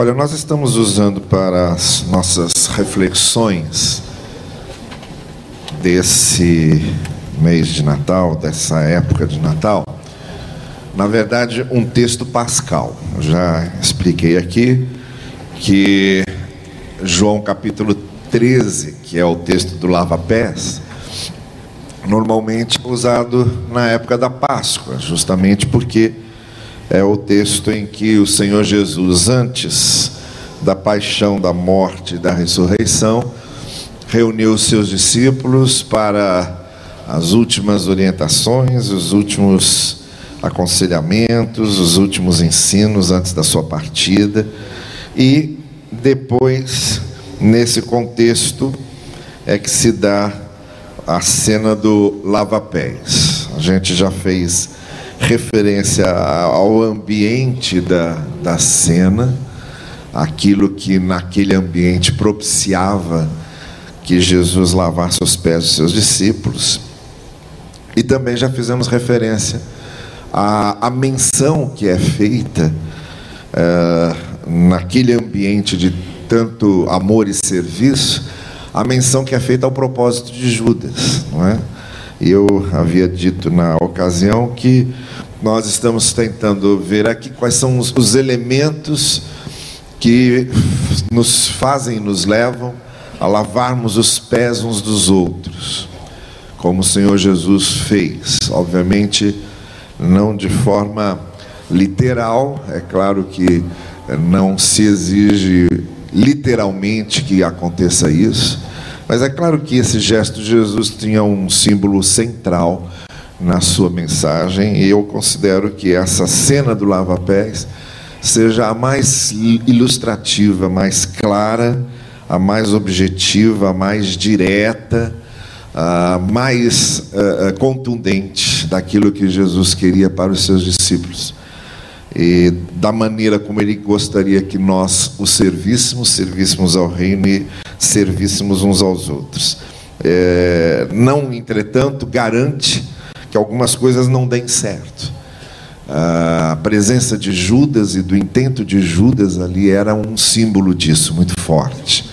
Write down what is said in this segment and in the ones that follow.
Olha, nós estamos usando para as nossas reflexões desse mês de Natal, dessa época de Natal, na verdade, um texto pascal. Eu já expliquei aqui que João capítulo 13, que é o texto do lava-pés, normalmente usado na época da Páscoa, justamente porque é o texto em que o Senhor Jesus, antes da paixão, da morte e da ressurreição, reuniu os seus discípulos para as últimas orientações, os últimos aconselhamentos, os últimos ensinos antes da sua partida. E depois, nesse contexto, é que se dá a cena do lava-pés. A gente já fez referência ao ambiente da, da cena, aquilo que naquele ambiente propiciava que Jesus lavasse os pés dos seus discípulos. E também já fizemos referência à, à menção que é feita é, naquele ambiente de tanto amor e serviço, a menção que é feita ao propósito de Judas, não é? Eu havia dito na ocasião que nós estamos tentando ver aqui quais são os, os elementos que nos fazem, nos levam a lavarmos os pés uns dos outros, como o Senhor Jesus fez. Obviamente, não de forma literal, é claro que não se exige literalmente que aconteça isso, mas é claro que esse gesto de Jesus tinha um símbolo central na sua mensagem, e eu considero que essa cena do lava-pés seja a mais ilustrativa, mais clara, a mais objetiva, a mais direta, a mais uh, contundente daquilo que Jesus queria para os seus discípulos. E da maneira como ele gostaria que nós o servíssemos, servíssemos ao reino e servíssemos uns aos outros. É, não, entretanto, garante que algumas coisas não deem certo. A presença de Judas e do intento de Judas ali era um símbolo disso, muito forte.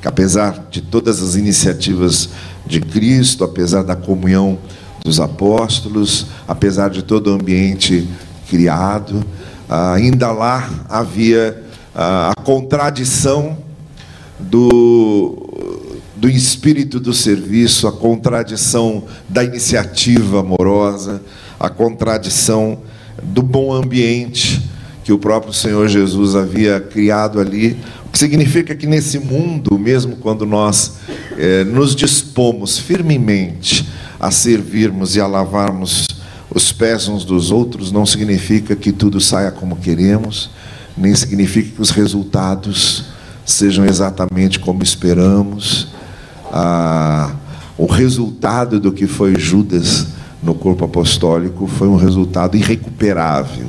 Que apesar de todas as iniciativas de Cristo, apesar da comunhão dos apóstolos, apesar de todo o ambiente criado, ainda lá havia a contradição do, do espírito do serviço, a contradição da iniciativa amorosa, a contradição do bom ambiente que o próprio Senhor Jesus havia criado ali. O que significa que nesse mundo, mesmo quando nós eh, nos dispomos firmemente a servirmos e a lavarmos os pés uns dos outros, não significa que tudo saia como queremos, nem significa que os resultados sejam exatamente como esperamos. Ah, o resultado do que foi Judas no corpo apostólico foi um resultado irrecuperável.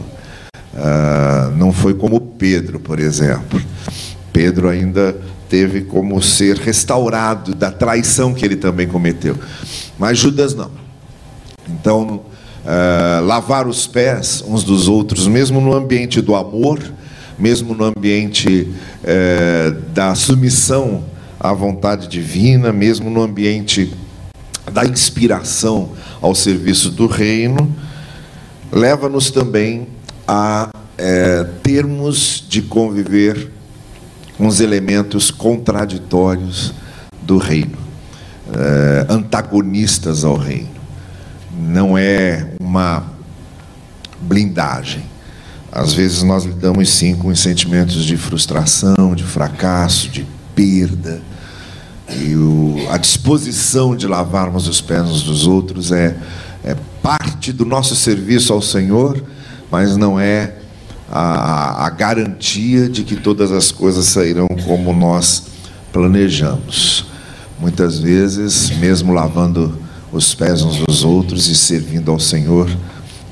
Ah, não foi como Pedro, por exemplo. Pedro ainda teve como ser restaurado da traição que ele também cometeu. Mas Judas não. Então, ah, lavar os pés uns dos outros, mesmo no ambiente do amor, mesmo no ambiente é, da submissão à vontade divina, mesmo no ambiente da inspiração ao serviço do reino, leva-nos também a é, termos de conviver com os elementos contraditórios do reino, é, antagonistas ao reino. Não é uma blindagem às vezes nós lidamos sim com os sentimentos de frustração, de fracasso, de perda. E o, a disposição de lavarmos os pés uns dos outros é, é parte do nosso serviço ao Senhor, mas não é a, a garantia de que todas as coisas sairão como nós planejamos. Muitas vezes, mesmo lavando os pés uns dos outros e servindo ao Senhor,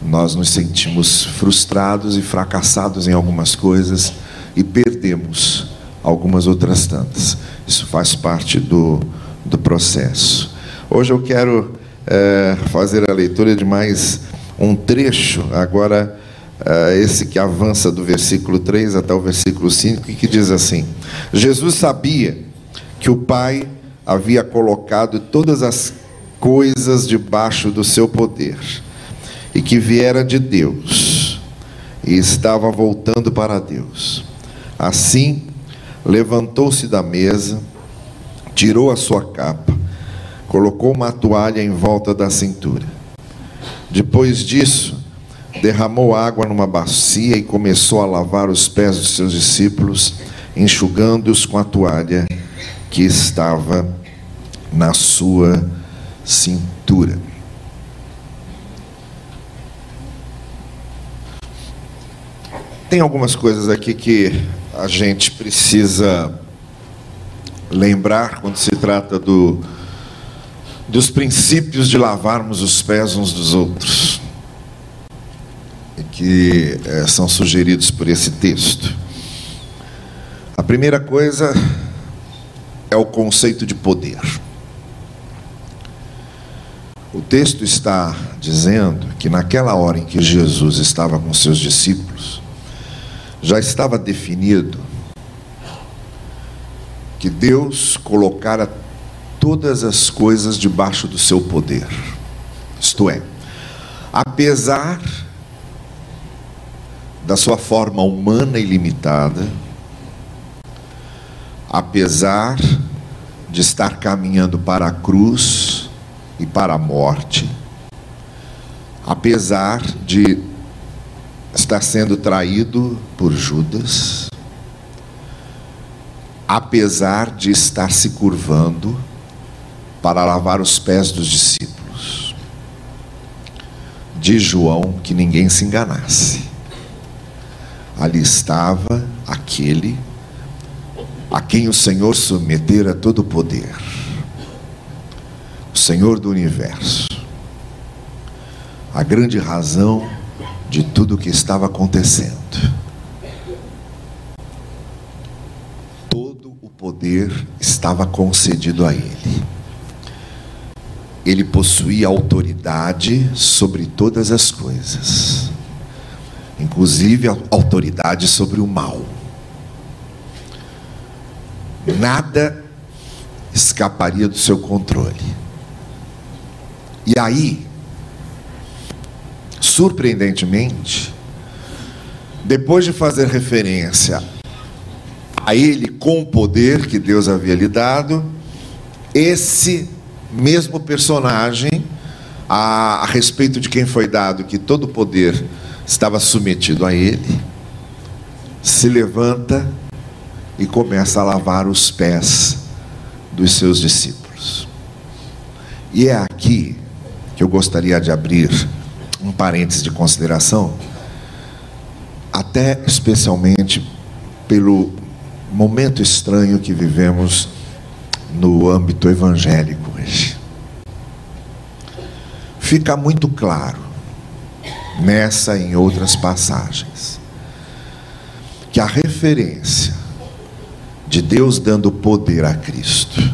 nós nos sentimos frustrados e fracassados em algumas coisas e perdemos algumas outras tantas. Isso faz parte do, do processo. Hoje eu quero é, fazer a leitura de mais um trecho, agora uh, esse que avança do versículo 3 até o versículo 5, e que diz assim: Jesus sabia que o Pai havia colocado todas as coisas debaixo do seu poder, e que viera de Deus, e estava voltando para Deus. Assim, levantou-se da mesa, tirou a sua capa, colocou uma toalha em volta da cintura. Depois disso, derramou água numa bacia e começou a lavar os pés dos seus discípulos, enxugando-os com a toalha que estava na sua cintura. Tem algumas coisas aqui que a gente precisa lembrar quando se trata do, dos princípios de lavarmos os pés uns dos outros, que é, são sugeridos por esse texto. A primeira coisa é o conceito de poder. O texto está dizendo que naquela hora em que Jesus estava com seus discípulos, já estava definido que Deus colocara todas as coisas debaixo do seu poder. Isto é, apesar da sua forma humana e limitada, apesar de estar caminhando para a cruz e para a morte, apesar de estar sendo traído por Judas, apesar de estar se curvando para lavar os pés dos discípulos, de João que ninguém se enganasse. Ali estava aquele a quem o Senhor submetera todo o poder, Senhor do universo, a grande razão de tudo o que estava acontecendo. Todo o poder estava concedido a ele. Ele possuía autoridade sobre todas as coisas, inclusive a autoridade sobre o mal nada escaparia do seu controle. E aí, surpreendentemente, depois de fazer referência a ele com o poder que Deus havia lhe dado, esse mesmo personagem, a, a respeito de quem foi dado que todo o poder estava submetido a ele, se levanta e começa a lavar os pés dos seus discípulos. E é aqui que eu gostaria de abrir um parênteses de consideração, até especialmente pelo momento estranho que vivemos no âmbito evangélico hoje. Fica muito claro, nessa e em outras passagens, que a referência de Deus dando poder a Cristo.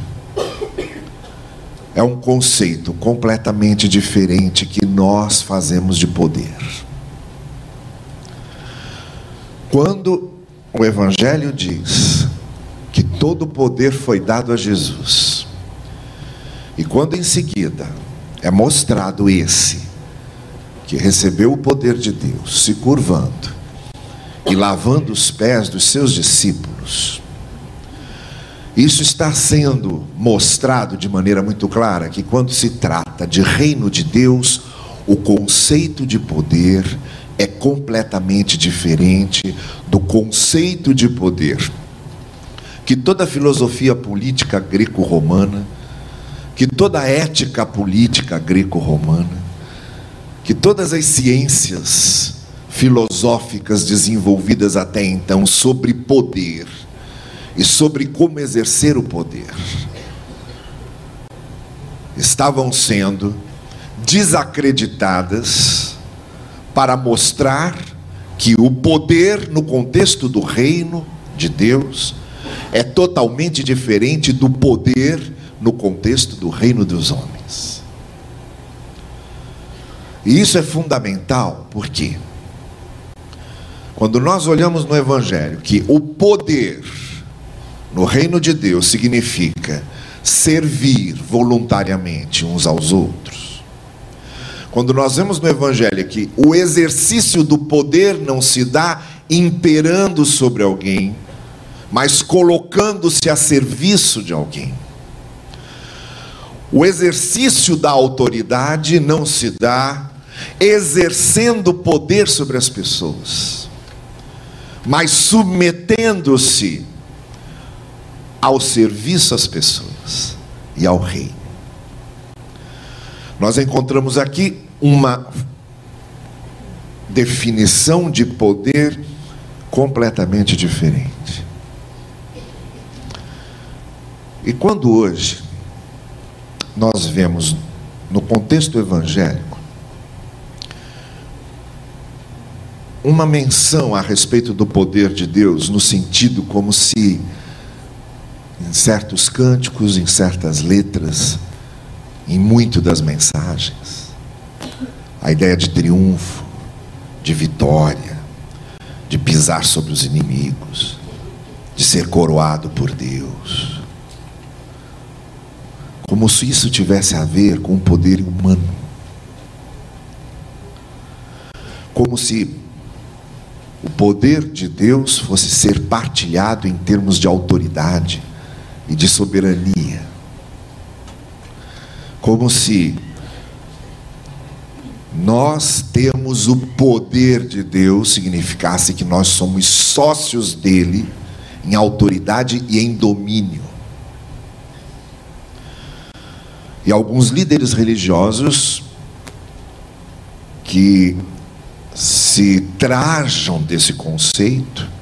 É um conceito completamente diferente que nós fazemos de poder. Quando o Evangelho diz que todo o poder foi dado a Jesus, e quando em seguida é mostrado esse, que recebeu o poder de Deus, se curvando e lavando os pés dos seus discípulos, isso está sendo mostrado de maneira muito clara que quando se trata de reino de Deus, o conceito de poder é completamente diferente do conceito de poder que toda filosofia política greco-romana, que toda ética política greco-romana, que todas as ciências filosóficas desenvolvidas até então sobre poder, e sobre como exercer o poder estavam sendo desacreditadas para mostrar que o poder no contexto do reino de Deus é totalmente diferente do poder no contexto do reino dos homens. E isso é fundamental, por quê? Quando nós olhamos no Evangelho que o poder no reino de Deus significa servir voluntariamente uns aos outros. Quando nós vemos no Evangelho que o exercício do poder não se dá imperando sobre alguém, mas colocando-se a serviço de alguém. O exercício da autoridade não se dá exercendo poder sobre as pessoas, mas submetendo-se ao serviço às pessoas e ao rei. Nós encontramos aqui uma definição de poder completamente diferente. E quando hoje nós vemos no contexto evangélico uma menção a respeito do poder de Deus, no sentido como se em certos cânticos, em certas letras, em muito das mensagens, a ideia de triunfo, de vitória, de pisar sobre os inimigos, de ser coroado por Deus. Como se isso tivesse a ver com o poder humano. Como se o poder de Deus fosse ser partilhado em termos de autoridade e de soberania. Como se nós temos o poder de Deus significasse que nós somos sócios dele em autoridade e em domínio. E alguns líderes religiosos que se trajam desse conceito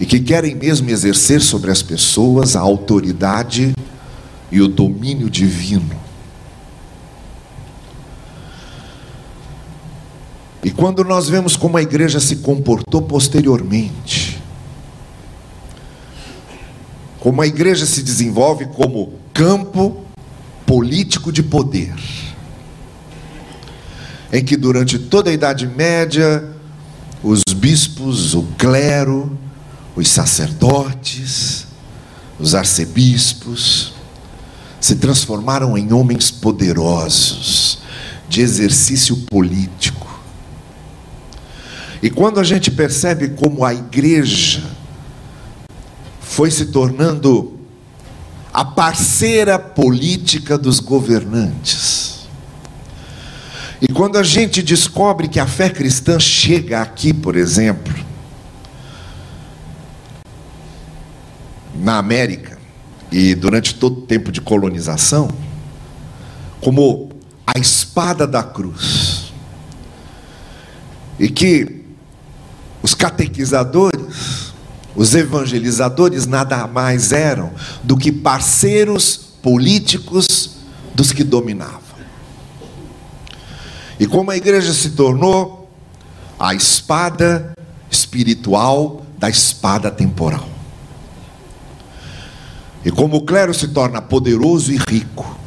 e que querem mesmo exercer sobre as pessoas a autoridade e o domínio divino. E quando nós vemos como a igreja se comportou posteriormente, como a igreja se desenvolve como campo político de poder, em que durante toda a Idade Média, os bispos, o clero, os sacerdotes, os arcebispos, se transformaram em homens poderosos, de exercício político. E quando a gente percebe como a igreja foi se tornando a parceira política dos governantes. E quando a gente descobre que a fé cristã chega aqui, por exemplo, na América, e durante todo o tempo de colonização, como a espada da cruz, e que os catequizadores os evangelizadores nada mais eram do que parceiros políticos dos que dominavam. E como a igreja se tornou a espada espiritual da espada temporal. E como o clero se torna poderoso e rico.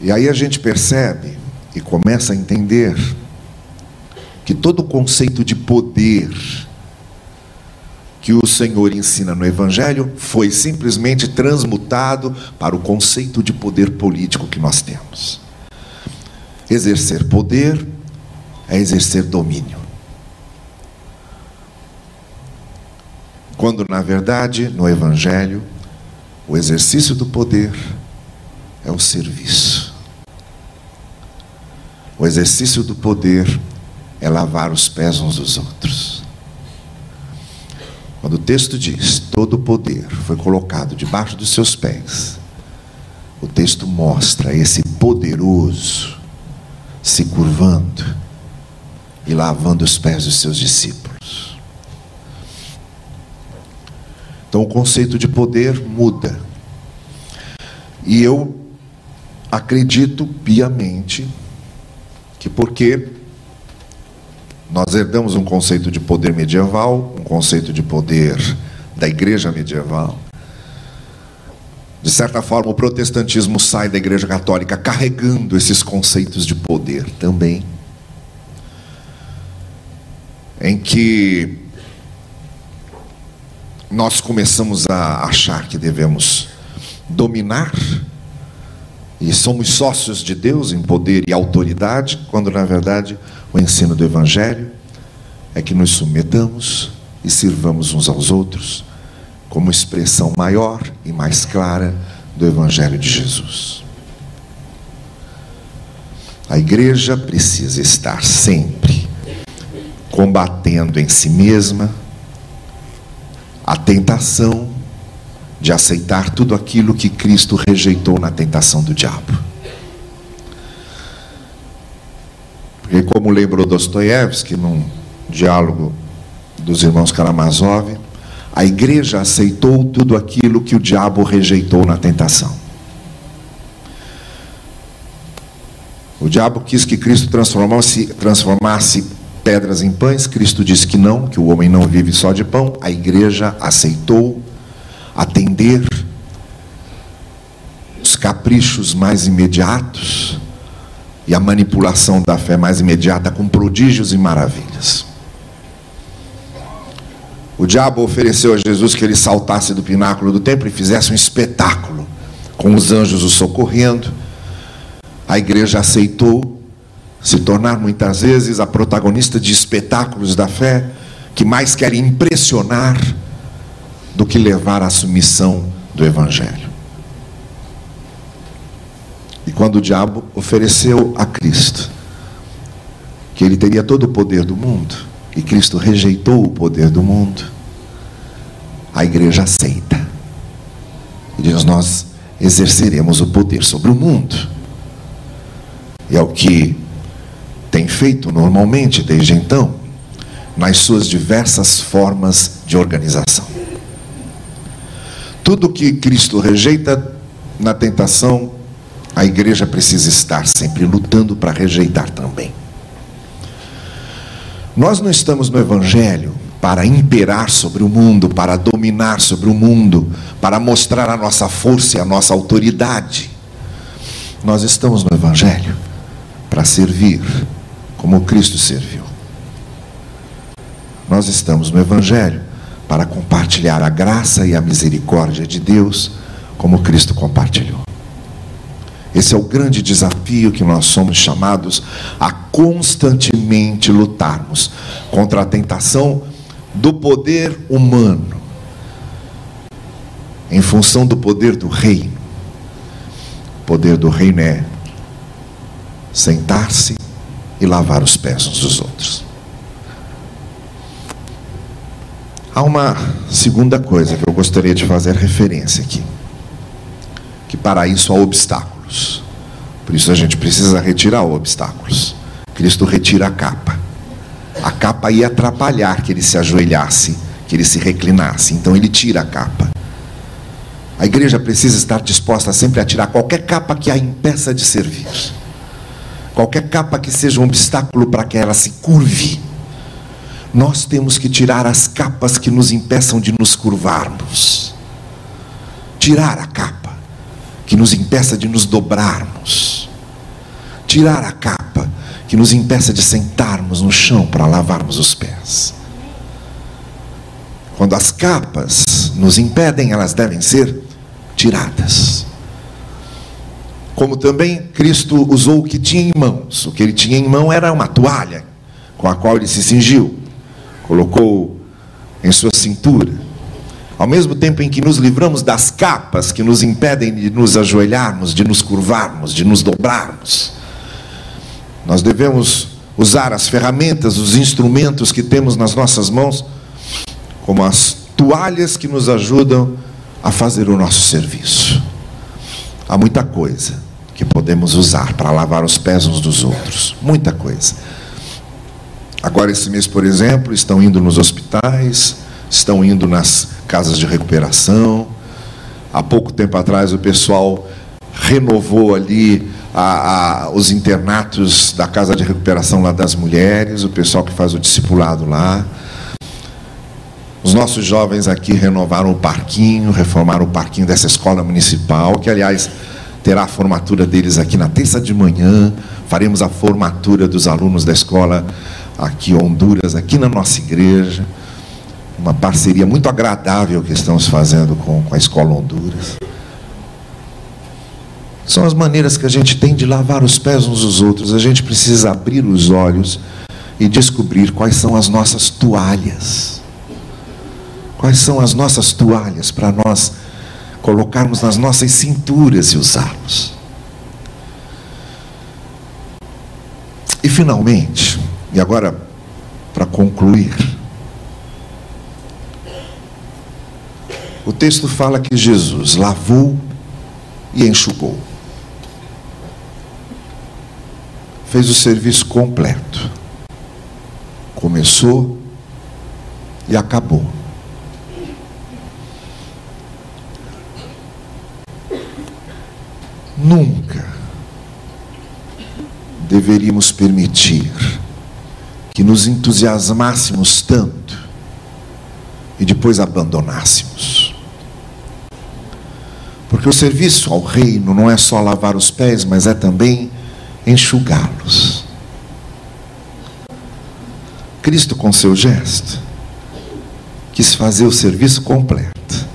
E aí a gente percebe e começa a entender que todo o conceito de poder que o Senhor ensina no Evangelho foi simplesmente transmutado para o conceito de poder político que nós temos. Exercer poder é exercer domínio. Quando, na verdade, no Evangelho, o exercício do poder é o serviço. O exercício do poder é lavar os pés uns dos outros. Quando o texto diz: todo o poder foi colocado debaixo dos seus pés, o texto mostra esse poderoso se curvando e lavando os pés dos seus discípulos. Então o conceito de poder muda. E eu acredito piamente que porque nós herdamos um conceito de poder medieval, um conceito de poder da igreja medieval. De certa forma, o protestantismo sai da Igreja Católica carregando esses conceitos de poder também. Em que nós começamos a achar que devemos dominar e somos sócios de Deus em poder e autoridade, quando na verdade o ensino do Evangelho é que nos submetamos e sirvamos uns aos outros como expressão maior e mais clara do Evangelho de Jesus. A igreja precisa estar sempre combatendo em si mesma a tentação de aceitar tudo aquilo que Cristo rejeitou na tentação do diabo. Porque, como lembrou Dostoiévski num diálogo dos irmãos Karamazov, a igreja aceitou tudo aquilo que o diabo rejeitou na tentação. O diabo quis que Cristo transformasse, transformasse pedras em pães, Cristo disse que não, que o homem não vive só de pão. A igreja aceitou atender os caprichos mais imediatos e a manipulação da fé mais imediata com prodígios e maravilhas. O diabo ofereceu a Jesus que ele saltasse do pináculo do templo e fizesse um espetáculo, com os anjos o socorrendo. A igreja aceitou se tornar muitas vezes a protagonista de espetáculos da fé que mais querem impressionar do que levar à submissão do Evangelho. E quando o diabo ofereceu a Cristo que ele teria todo o poder do mundo, e Cristo rejeitou o poder do mundo, a igreja aceita. E diz: Nós exerceremos o poder sobre o mundo. E é o que tem feito normalmente desde então, nas suas diversas formas de organização. Tudo que Cristo rejeita na tentação, a igreja precisa estar sempre lutando para rejeitar também. Nós não estamos no Evangelho para imperar sobre o mundo, para dominar sobre o mundo, para mostrar a nossa força e a nossa autoridade. Nós estamos no Evangelho para servir, como Cristo serviu. Nós estamos no Evangelho para compartilhar a graça e a misericórdia de Deus, como Cristo compartilhou. Esse é o grande desafio que nós somos chamados a constantemente lutarmos contra a tentação do poder humano, em função do poder do reino. O poder do reino é sentar-se e lavar os pés uns dos outros. Há uma segunda coisa que eu gostaria de fazer referência aqui. Que para isso há obstáculos. Por isso a gente precisa retirar obstáculos. Cristo retira a capa. A capa ia atrapalhar que ele se ajoelhasse, que ele se reclinasse. Então ele tira a capa. A igreja precisa estar disposta sempre a tirar qualquer capa que a impeça de servir. Qualquer capa que seja um obstáculo para que ela se curve nós temos que tirar as capas que nos impeçam de nos curvarmos. Tirar a capa que nos impeça de nos dobrarmos. Tirar a capa que nos impeça de sentarmos no chão para lavarmos os pés. Quando as capas nos impedem, elas devem ser tiradas. Como também Cristo usou o que tinha em mãos. O que ele tinha em mão era uma toalha com a qual ele se cingiu colocou em sua cintura. Ao mesmo tempo em que nos livramos das capas que nos impedem de nos ajoelharmos, de nos curvarmos, de nos dobrarmos, nós devemos usar as ferramentas, os instrumentos que temos nas nossas mãos, como as toalhas que nos ajudam a fazer o nosso serviço. Há muita coisa que podemos usar para lavar os pés uns dos outros, muita coisa. Agora, esse mês, por exemplo, estão indo nos hospitais, estão indo nas casas de recuperação. Há pouco tempo atrás, o pessoal renovou ali a, a, os internatos da casa de recuperação lá das mulheres, o pessoal que faz o discipulado lá. Os nossos jovens aqui renovaram o parquinho, reformaram o parquinho dessa escola municipal, que aliás terá a formatura deles aqui na terça de manhã. Faremos a formatura dos alunos da escola aqui Honduras, aqui na nossa igreja. Uma parceria muito agradável que estamos fazendo com, com a escola Honduras. São as maneiras que a gente tem de lavar os pés uns dos outros. A gente precisa abrir os olhos e descobrir quais são as nossas toalhas. Quais são as nossas toalhas para nós colocarmos nas nossas cinturas e usarmos. E finalmente, e agora para concluir, o texto fala que Jesus lavou e enxugou. Fez o serviço completo. Começou e acabou. Nunca deveríamos permitir que nos entusiasmássemos tanto e depois abandonássemos. Porque o serviço ao reino não é só lavar os pés, mas é também enxugá-los. Cristo, com seu gesto, quis fazer o serviço completo.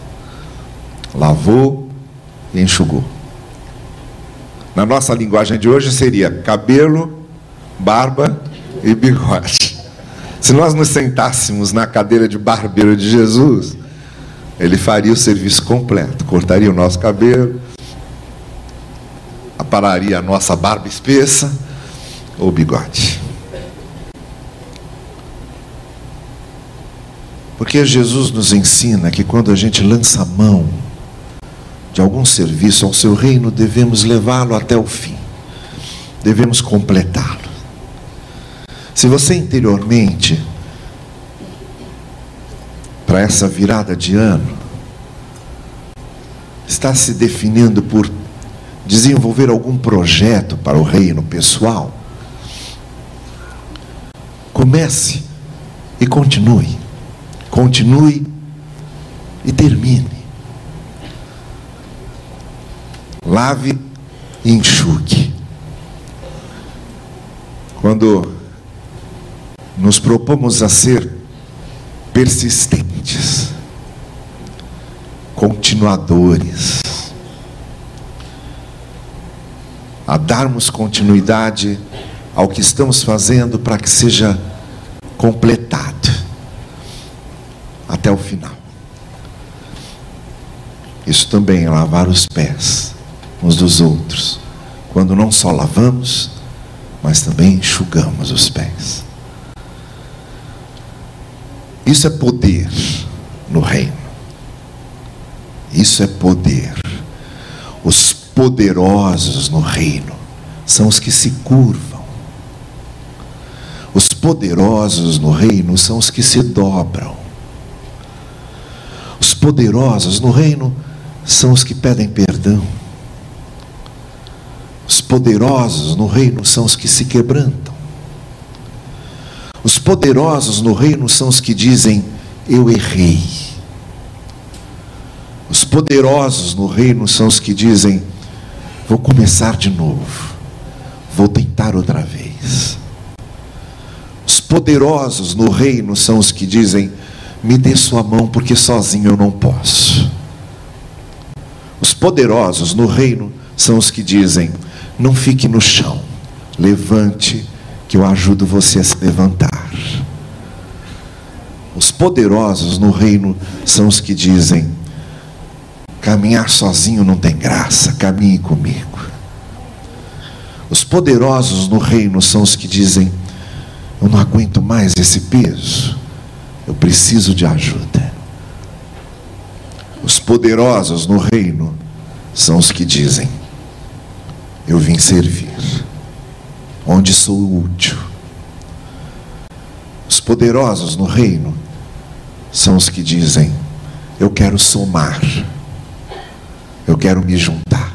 Lavou e enxugou. Na nossa linguagem de hoje seria cabelo, barba e bigode. Se nós nos sentássemos na cadeira de barbeiro de Jesus, ele faria o serviço completo, cortaria o nosso cabelo, apararia a nossa barba espessa ou bigode. Porque Jesus nos ensina que quando a gente lança a mão de algum serviço ao seu reino, devemos levá-lo até o fim, devemos completá-lo. Se você interiormente, para essa virada de ano, está se definindo por desenvolver algum projeto para o reino pessoal, comece e continue. Continue e termine. Lave e enxugue. Quando nos propomos a ser persistentes, continuadores, a darmos continuidade ao que estamos fazendo para que seja completado até o final. Isso também é lavar os pés uns dos outros, quando não só lavamos, mas também enxugamos os pés. Isso é poder no reino. Isso é poder. Os poderosos no reino são os que se curvam. Os poderosos no reino são os que se dobram. Os poderosos no reino são os que pedem perdão. Os poderosos no reino são os que se quebrantam. Os poderosos no reino são os que dizem: Eu errei. Os poderosos no reino são os que dizem: Vou começar de novo. Vou tentar outra vez. Os poderosos no reino são os que dizem: Me dê sua mão, porque sozinho eu não posso. Os poderosos no reino são os que dizem: não fique no chão. Levante, que eu ajudo você a se levantar. Os poderosos no reino são os que dizem: caminhar sozinho não tem graça, caminhe comigo. Os poderosos no reino são os que dizem: eu não aguento mais esse peso, eu preciso de ajuda. Os poderosos no reino são os que dizem: eu vim servir, onde sou útil. Os poderosos no reino são os que dizem: Eu quero somar, eu quero me juntar.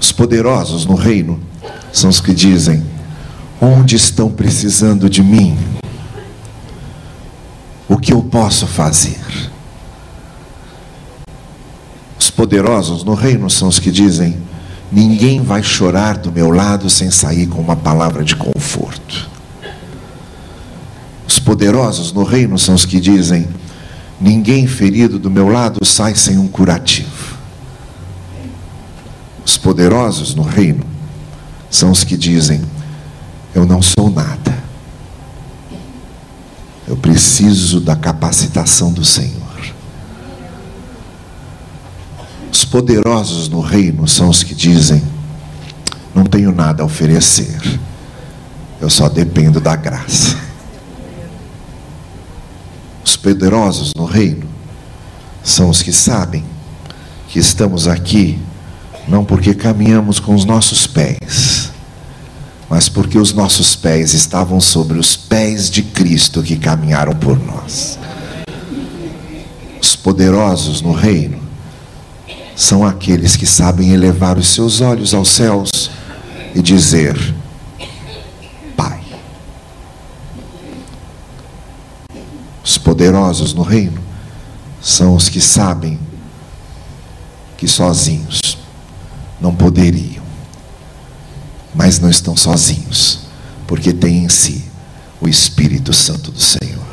Os poderosos no reino são os que dizem: Onde estão precisando de mim? o que eu posso fazer? Os poderosos no reino são os que dizem: ninguém vai chorar do meu lado sem sair com uma palavra de conforto. Os poderosos no reino são os que dizem: ninguém ferido do meu lado sai sem um curativo. Os poderosos no reino são os que dizem: eu não sou nada. Eu preciso da capacitação do Senhor. Os poderosos no reino são os que dizem: não tenho nada a oferecer, eu só dependo da graça. Os poderosos no reino são os que sabem que estamos aqui não porque caminhamos com os nossos pés, mas porque os nossos pés estavam sobre os pés de Cristo que caminharam por nós. Os poderosos no reino são aqueles que sabem elevar os seus olhos aos céus e dizer: Pai. Os poderosos no reino são os que sabem que sozinhos não poderiam, mas não estão sozinhos, porque têm em si o Espírito Santo do Senhor.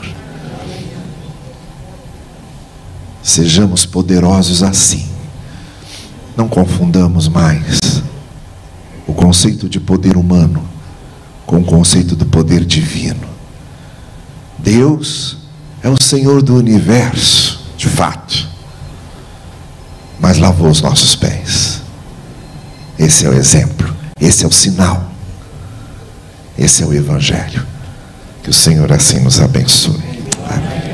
Sejamos poderosos assim não confundamos mais o conceito de poder humano com o conceito do poder divino. Deus é o Senhor do universo, de fato, mas lavou os nossos pés. Esse é o exemplo, esse é o sinal, esse é o Evangelho. Que o Senhor assim nos abençoe. Amém.